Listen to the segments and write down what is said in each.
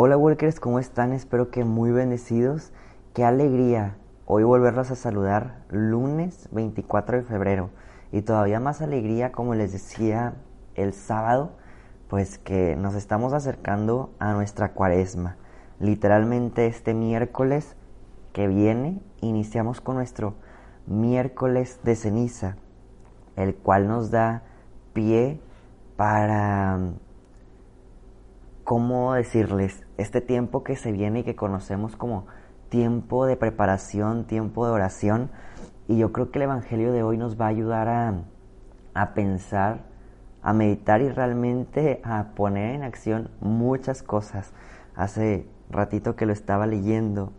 Hola Walkers, ¿cómo están? Espero que muy bendecidos. Qué alegría hoy volverlos a saludar lunes 24 de febrero. Y todavía más alegría, como les decía el sábado, pues que nos estamos acercando a nuestra cuaresma. Literalmente este miércoles que viene iniciamos con nuestro miércoles de ceniza, el cual nos da pie para, ¿cómo decirles? Este tiempo que se viene y que conocemos como tiempo de preparación, tiempo de oración. Y yo creo que el Evangelio de hoy nos va a ayudar a, a pensar, a meditar y realmente a poner en acción muchas cosas. Hace ratito que lo estaba leyendo,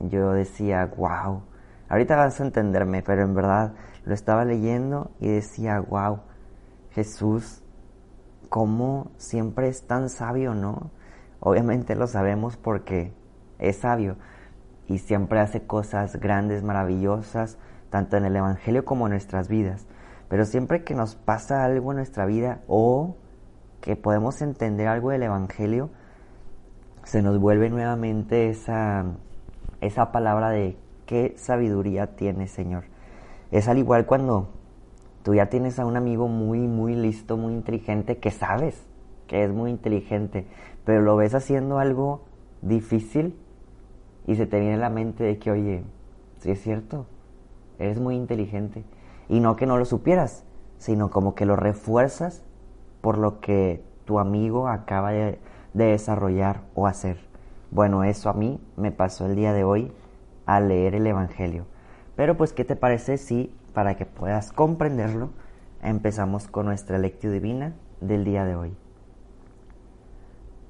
yo decía, wow, ahorita vas a entenderme, pero en verdad lo estaba leyendo y decía, wow, Jesús, ¿cómo siempre es tan sabio, no? Obviamente lo sabemos porque es sabio y siempre hace cosas grandes, maravillosas, tanto en el Evangelio como en nuestras vidas. Pero siempre que nos pasa algo en nuestra vida o que podemos entender algo del Evangelio, se nos vuelve nuevamente esa, esa palabra de qué sabiduría tiene Señor. Es al igual cuando tú ya tienes a un amigo muy, muy listo, muy inteligente, que sabes que es muy inteligente, pero lo ves haciendo algo difícil y se te viene a la mente de que, oye, si es cierto, eres muy inteligente. Y no que no lo supieras, sino como que lo refuerzas por lo que tu amigo acaba de, de desarrollar o hacer. Bueno, eso a mí me pasó el día de hoy al leer el Evangelio. Pero pues, ¿qué te parece si, para que puedas comprenderlo, empezamos con nuestra lectura divina del día de hoy?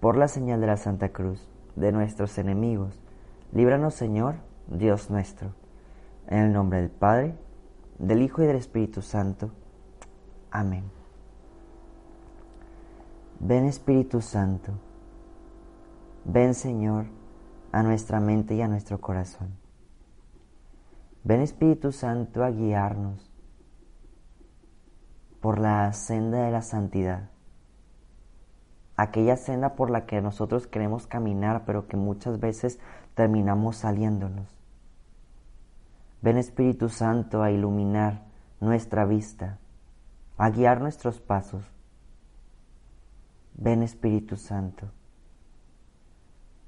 Por la señal de la Santa Cruz, de nuestros enemigos, líbranos Señor, Dios nuestro, en el nombre del Padre, del Hijo y del Espíritu Santo. Amén. Ven Espíritu Santo, ven Señor a nuestra mente y a nuestro corazón. Ven Espíritu Santo a guiarnos por la senda de la santidad aquella senda por la que nosotros queremos caminar, pero que muchas veces terminamos saliéndonos. Ven Espíritu Santo a iluminar nuestra vista, a guiar nuestros pasos. Ven Espíritu Santo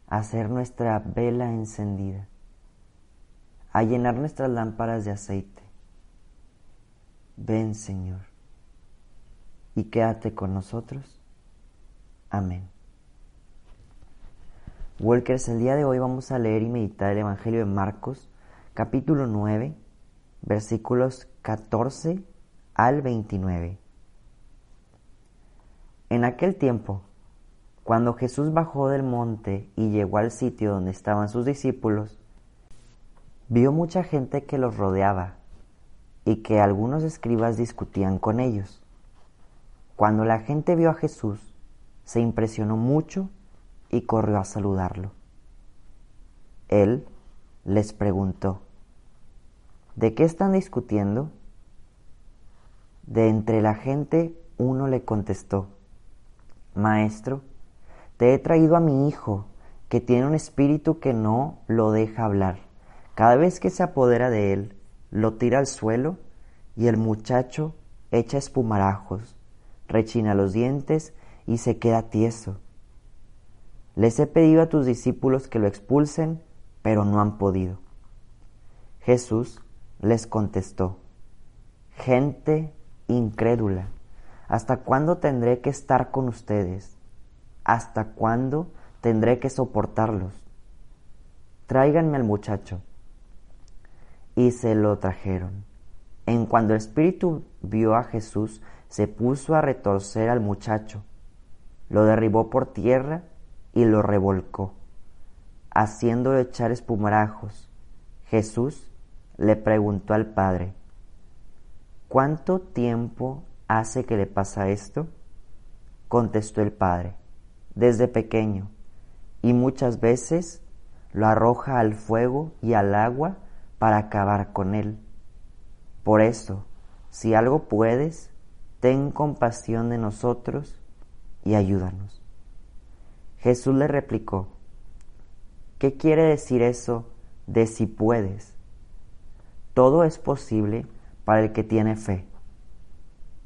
a hacer nuestra vela encendida, a llenar nuestras lámparas de aceite. Ven Señor y quédate con nosotros Amén. Walkers, el día de hoy vamos a leer y meditar el Evangelio de Marcos, capítulo 9, versículos 14 al 29. En aquel tiempo, cuando Jesús bajó del monte y llegó al sitio donde estaban sus discípulos, vio mucha gente que los rodeaba y que algunos escribas discutían con ellos. Cuando la gente vio a Jesús, se impresionó mucho y corrió a saludarlo. Él les preguntó, ¿de qué están discutiendo? De entre la gente uno le contestó, Maestro, te he traído a mi hijo, que tiene un espíritu que no lo deja hablar. Cada vez que se apodera de él, lo tira al suelo y el muchacho echa espumarajos, rechina los dientes y se queda tieso. Les he pedido a tus discípulos que lo expulsen, pero no han podido. Jesús les contestó, gente incrédula, ¿hasta cuándo tendré que estar con ustedes? ¿Hasta cuándo tendré que soportarlos? Tráiganme al muchacho. Y se lo trajeron. En cuando el espíritu vio a Jesús, se puso a retorcer al muchacho lo derribó por tierra y lo revolcó, haciéndolo echar espumarajos. Jesús le preguntó al padre, ¿cuánto tiempo hace que le pasa esto? Contestó el padre, desde pequeño, y muchas veces lo arroja al fuego y al agua para acabar con él. Por eso, si algo puedes, ten compasión de nosotros y ayúdanos. Jesús le replicó, ¿qué quiere decir eso de si puedes? Todo es posible para el que tiene fe.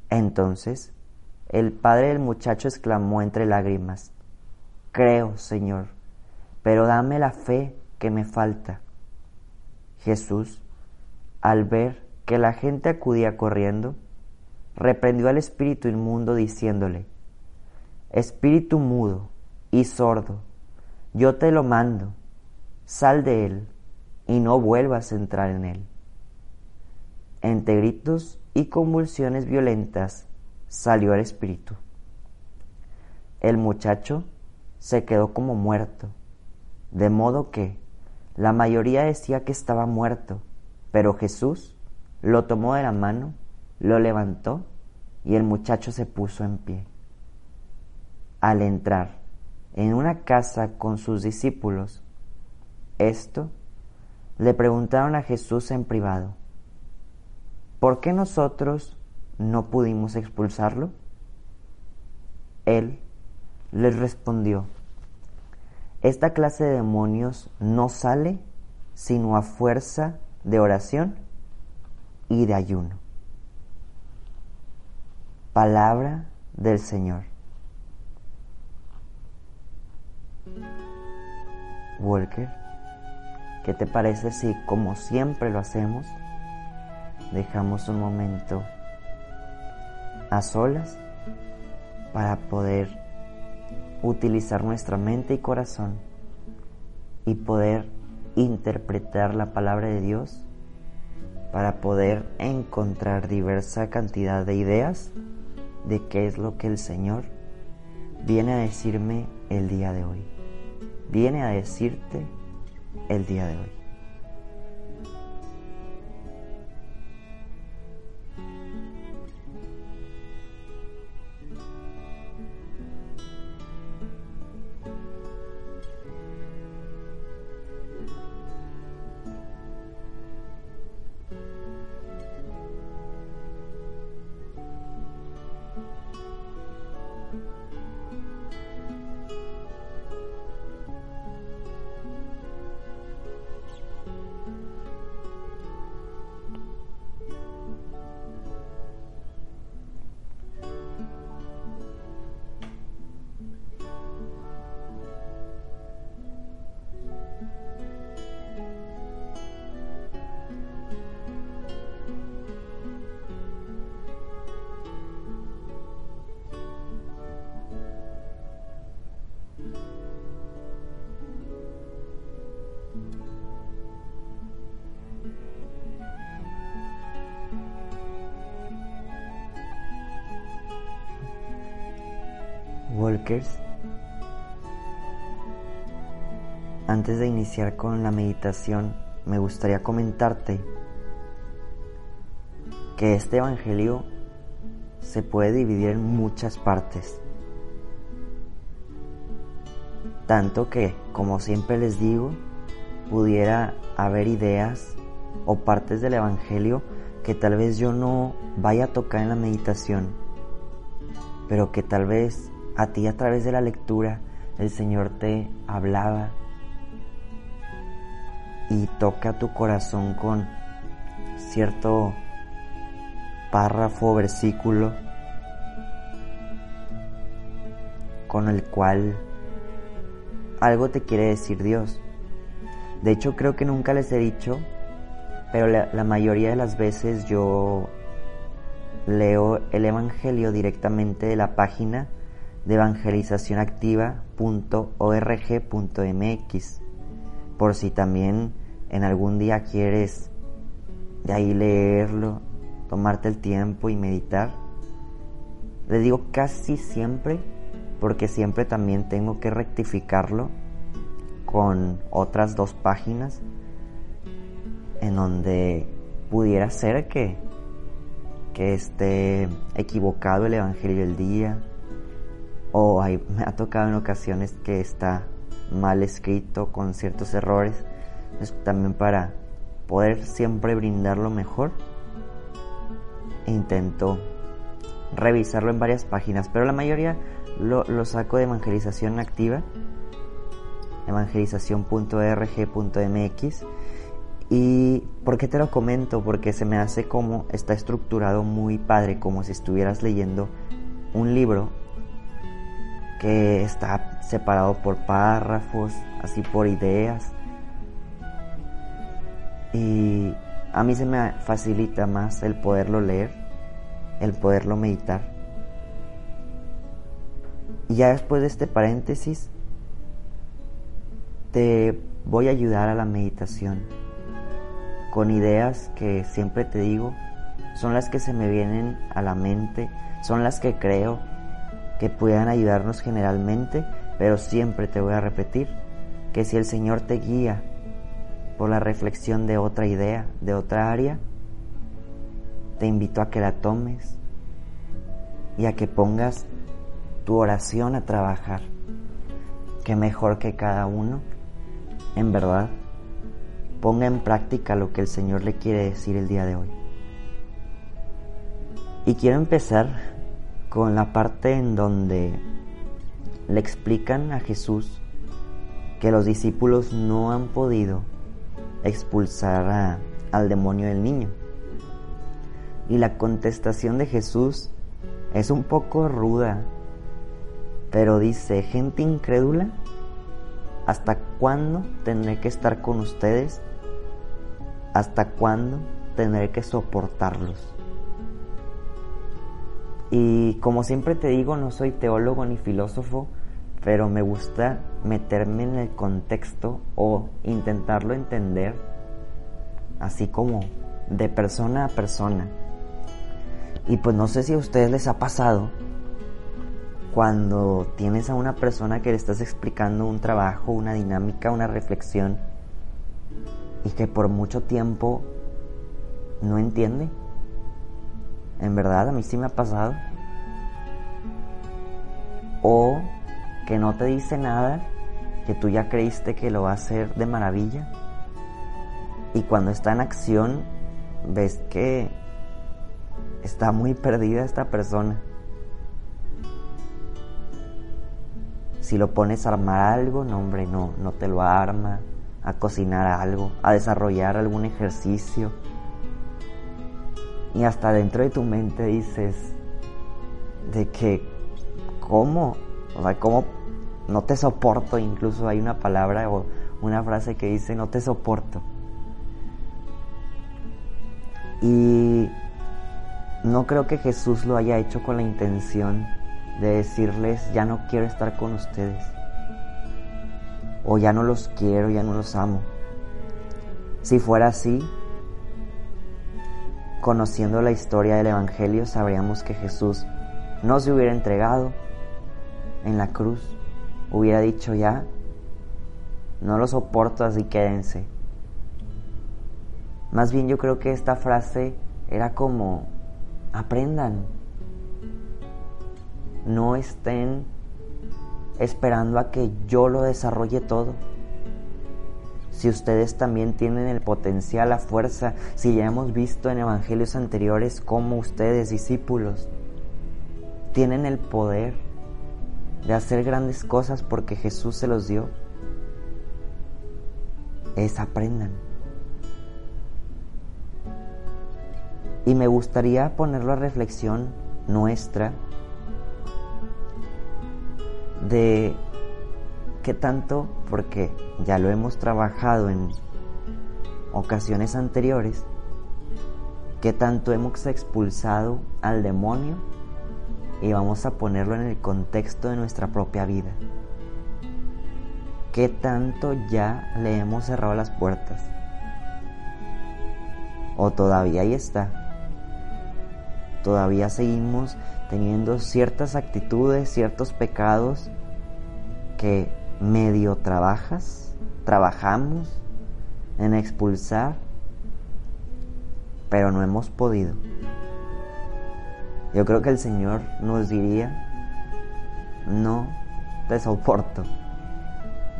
Entonces, el padre del muchacho exclamó entre lágrimas, Creo, Señor, pero dame la fe que me falta. Jesús, al ver que la gente acudía corriendo, reprendió al espíritu inmundo diciéndole, Espíritu mudo y sordo, yo te lo mando, sal de él y no vuelvas a entrar en él. Entre gritos y convulsiones violentas salió el espíritu. El muchacho se quedó como muerto, de modo que la mayoría decía que estaba muerto, pero Jesús lo tomó de la mano, lo levantó y el muchacho se puso en pie. Al entrar en una casa con sus discípulos, esto le preguntaron a Jesús en privado, ¿por qué nosotros no pudimos expulsarlo? Él les respondió, esta clase de demonios no sale sino a fuerza de oración y de ayuno. Palabra del Señor. Walker, ¿qué te parece si, como siempre lo hacemos, dejamos un momento a solas para poder utilizar nuestra mente y corazón y poder interpretar la palabra de Dios para poder encontrar diversa cantidad de ideas de qué es lo que el Señor viene a decirme el día de hoy. Viene a decirte el día de hoy. Antes de iniciar con la meditación, me gustaría comentarte que este Evangelio se puede dividir en muchas partes. Tanto que, como siempre les digo, pudiera haber ideas o partes del Evangelio que tal vez yo no vaya a tocar en la meditación, pero que tal vez a ti a través de la lectura el Señor te hablaba y toca tu corazón con cierto párrafo, versículo, con el cual algo te quiere decir Dios. De hecho, creo que nunca les he dicho, pero la, la mayoría de las veces yo leo el Evangelio directamente de la página de evangelizacionactiva.org.mx por si también en algún día quieres de ahí leerlo, tomarte el tiempo y meditar. Le digo casi siempre porque siempre también tengo que rectificarlo con otras dos páginas en donde pudiera ser que, que esté equivocado el Evangelio del día o me ha tocado en ocasiones que está mal escrito con ciertos errores. Pues también para poder siempre brindar lo mejor, intento revisarlo en varias páginas, pero la mayoría lo, lo saco de evangelización activa, evangelización.rg.mx. ¿Y por qué te lo comento? Porque se me hace como está estructurado muy padre, como si estuvieras leyendo un libro que está separado por párrafos, así por ideas. Y a mí se me facilita más el poderlo leer, el poderlo meditar. Y ya después de este paréntesis, te voy a ayudar a la meditación con ideas que siempre te digo, son las que se me vienen a la mente, son las que creo que puedan ayudarnos generalmente, pero siempre te voy a repetir que si el Señor te guía por la reflexión de otra idea, de otra área, te invito a que la tomes y a que pongas tu oración a trabajar, que mejor que cada uno, en verdad, ponga en práctica lo que el Señor le quiere decir el día de hoy. Y quiero empezar con la parte en donde le explican a Jesús que los discípulos no han podido expulsar al demonio del niño. Y la contestación de Jesús es un poco ruda, pero dice, gente incrédula, ¿hasta cuándo tendré que estar con ustedes? ¿Hasta cuándo tendré que soportarlos? Y como siempre te digo, no soy teólogo ni filósofo, pero me gusta meterme en el contexto o intentarlo entender así como de persona a persona. Y pues no sé si a ustedes les ha pasado cuando tienes a una persona que le estás explicando un trabajo, una dinámica, una reflexión y que por mucho tiempo no entiende. En verdad, a mí sí me ha pasado. O que no te dice nada, que tú ya creíste que lo va a hacer de maravilla. Y cuando está en acción, ves que está muy perdida esta persona. Si lo pones a armar algo, no hombre, no, no te lo arma. A cocinar algo, a desarrollar algún ejercicio, y hasta dentro de tu mente dices de que, ¿cómo? O sea, ¿cómo no te soporto? Incluso hay una palabra o una frase que dice, no te soporto. Y no creo que Jesús lo haya hecho con la intención de decirles, ya no quiero estar con ustedes. O ya no los quiero, ya no los amo. Si fuera así, conociendo la historia del Evangelio, sabríamos que Jesús no se hubiera entregado en la cruz, hubiera dicho ya, no lo soporto, así quédense. Más bien yo creo que esta frase era como, aprendan, no estén esperando a que yo lo desarrolle todo si ustedes también tienen el potencial, la fuerza, si ya hemos visto en evangelios anteriores cómo ustedes, discípulos, tienen el poder de hacer grandes cosas porque Jesús se los dio, es aprendan. Y me gustaría ponerlo a reflexión nuestra de qué tanto, porque ya lo hemos trabajado en ocasiones anteriores, qué tanto hemos expulsado al demonio y vamos a ponerlo en el contexto de nuestra propia vida. ¿Qué tanto ya le hemos cerrado las puertas? ¿O todavía ahí está? Todavía seguimos teniendo ciertas actitudes, ciertos pecados que medio trabajas, trabajamos en expulsar, pero no hemos podido. Yo creo que el Señor nos diría, no te soporto.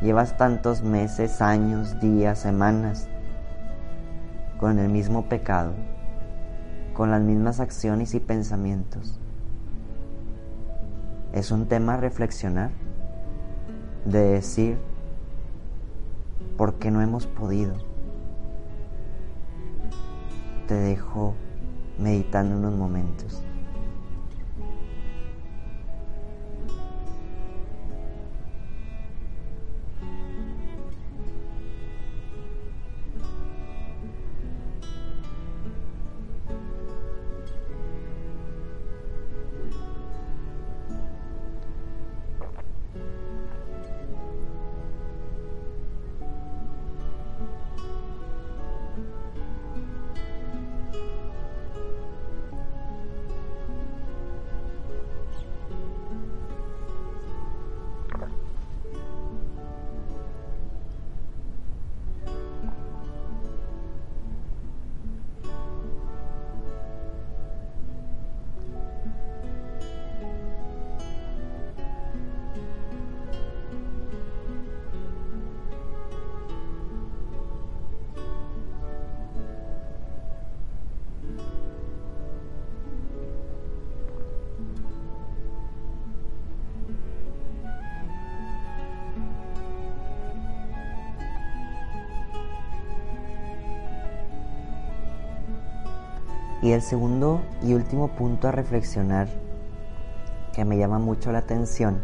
Llevas tantos meses, años, días, semanas con el mismo pecado, con las mismas acciones y pensamientos. Es un tema reflexionar, de decir, ¿por qué no hemos podido? Te dejo meditando unos momentos. Y el segundo y último punto a reflexionar que me llama mucho la atención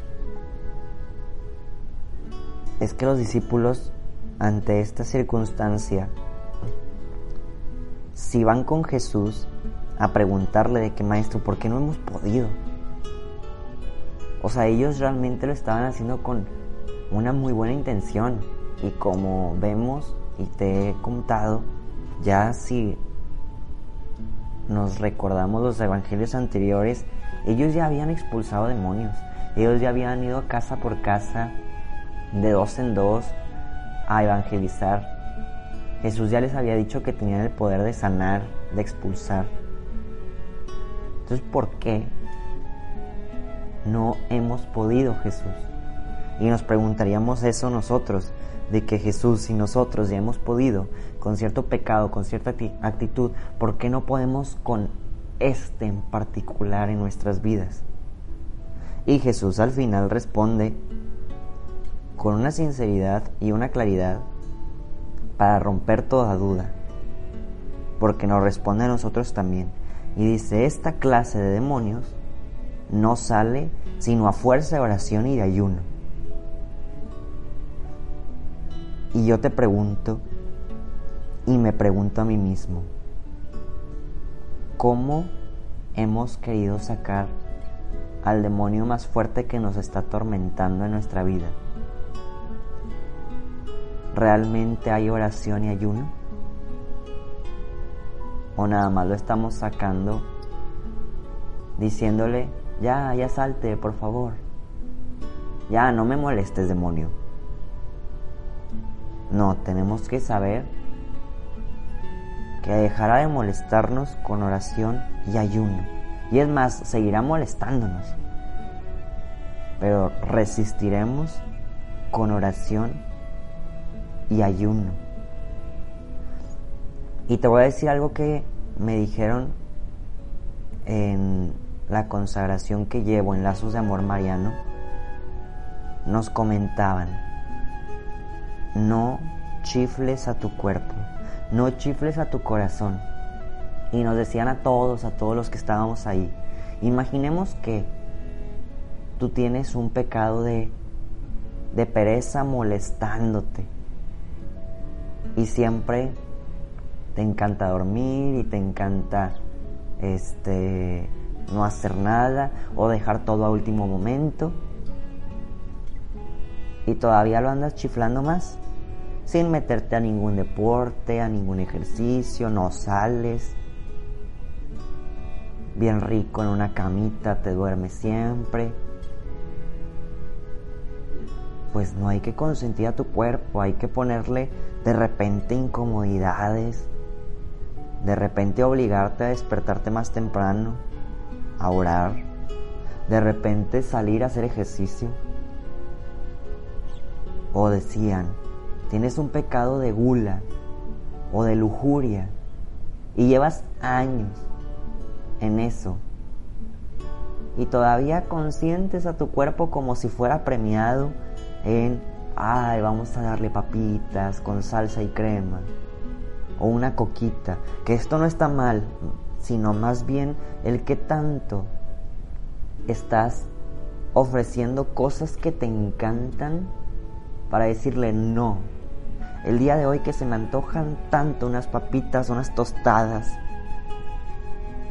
es que los discípulos ante esta circunstancia, si van con Jesús a preguntarle de qué maestro, ¿por qué no hemos podido? O sea, ellos realmente lo estaban haciendo con una muy buena intención y como vemos y te he contado, ya si nos recordamos los evangelios anteriores, ellos ya habían expulsado demonios, ellos ya habían ido casa por casa, de dos en dos, a evangelizar. Jesús ya les había dicho que tenían el poder de sanar, de expulsar. Entonces, ¿por qué no hemos podido Jesús? Y nos preguntaríamos eso nosotros, de que Jesús y nosotros ya hemos podido con cierto pecado, con cierta actitud, ¿por qué no podemos con este en particular en nuestras vidas? Y Jesús al final responde con una sinceridad y una claridad para romper toda duda, porque nos responde a nosotros también. Y dice, esta clase de demonios no sale sino a fuerza de oración y de ayuno. Y yo te pregunto, y me pregunto a mí mismo, ¿cómo hemos querido sacar al demonio más fuerte que nos está atormentando en nuestra vida? ¿Realmente hay oración y ayuno? ¿O nada más lo estamos sacando diciéndole, ya, ya salte, por favor? Ya, no me molestes, demonio. No, tenemos que saber que dejará de molestarnos con oración y ayuno. Y es más, seguirá molestándonos. Pero resistiremos con oración y ayuno. Y te voy a decir algo que me dijeron en la consagración que llevo en Lazos de Amor Mariano. Nos comentaban no chifles a tu cuerpo, no chifles a tu corazón. Y nos decían a todos, a todos los que estábamos ahí, imaginemos que tú tienes un pecado de, de pereza molestándote. Y siempre te encanta dormir y te encanta este no hacer nada o dejar todo a último momento y todavía lo andas chiflando más, sin meterte a ningún deporte, a ningún ejercicio, no sales. bien rico en una camita, te duermes siempre. Pues no hay que consentir a tu cuerpo, hay que ponerle de repente incomodidades, de repente obligarte a despertarte más temprano, a orar, de repente salir a hacer ejercicio. O decían, tienes un pecado de gula o de lujuria y llevas años en eso y todavía consientes a tu cuerpo como si fuera premiado en, ay, vamos a darle papitas con salsa y crema o una coquita, que esto no está mal, sino más bien el que tanto estás ofreciendo cosas que te encantan para decirle no. El día de hoy que se me antojan tanto unas papitas, unas tostadas,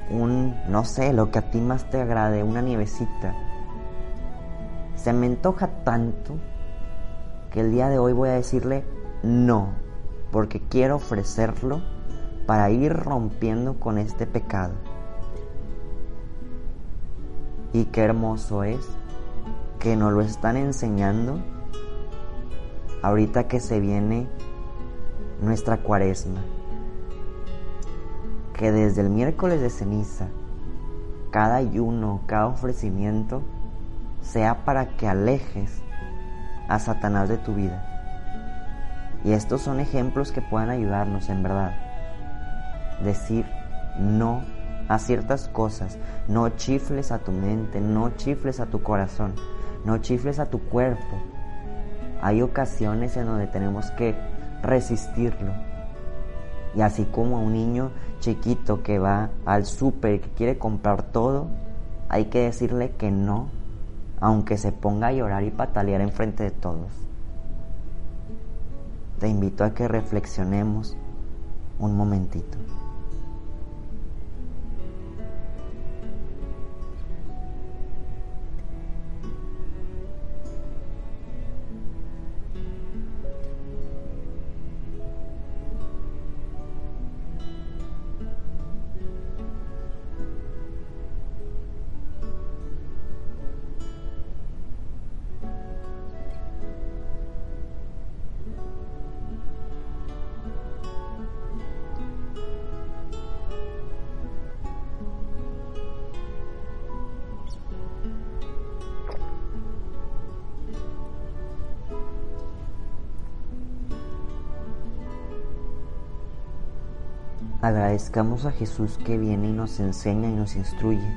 un, no sé, lo que a ti más te agrade, una nievecita. Se me antoja tanto que el día de hoy voy a decirle no, porque quiero ofrecerlo para ir rompiendo con este pecado. Y qué hermoso es que nos lo están enseñando ahorita que se viene nuestra cuaresma. Que desde el miércoles de ceniza, cada ayuno, cada ofrecimiento, sea para que alejes a Satanás de tu vida. Y estos son ejemplos que puedan ayudarnos en verdad. Decir no a ciertas cosas, no chifles a tu mente, no chifles a tu corazón, no chifles a tu cuerpo. Hay ocasiones en donde tenemos que resistirlo. Y así como a un niño chiquito que va al súper y que quiere comprar todo, hay que decirle que no, aunque se ponga a llorar y patalear enfrente de todos. Te invito a que reflexionemos un momentito. Agradezcamos a Jesús que viene y nos enseña y nos instruye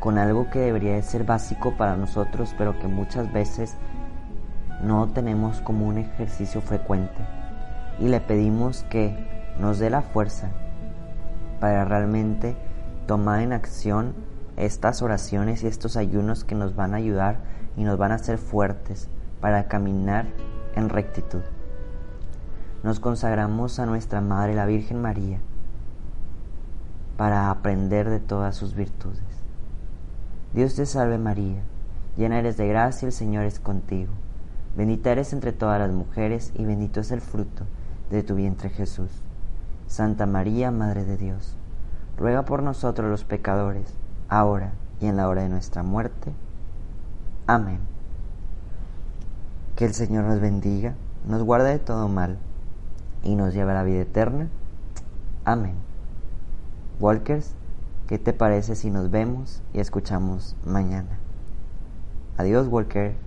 con algo que debería de ser básico para nosotros, pero que muchas veces no tenemos como un ejercicio frecuente. Y le pedimos que nos dé la fuerza para realmente tomar en acción estas oraciones y estos ayunos que nos van a ayudar y nos van a hacer fuertes para caminar en rectitud. Nos consagramos a nuestra Madre, la Virgen María, para aprender de todas sus virtudes. Dios te salve María, llena eres de gracia, el Señor es contigo. Bendita eres entre todas las mujeres y bendito es el fruto de tu vientre Jesús. Santa María, Madre de Dios, ruega por nosotros los pecadores, ahora y en la hora de nuestra muerte. Amén. Que el Señor nos bendiga, nos guarde de todo mal y nos lleve a la vida eterna. Amén. Walkers, ¿qué te parece si nos vemos y escuchamos mañana? Adiós, Walker.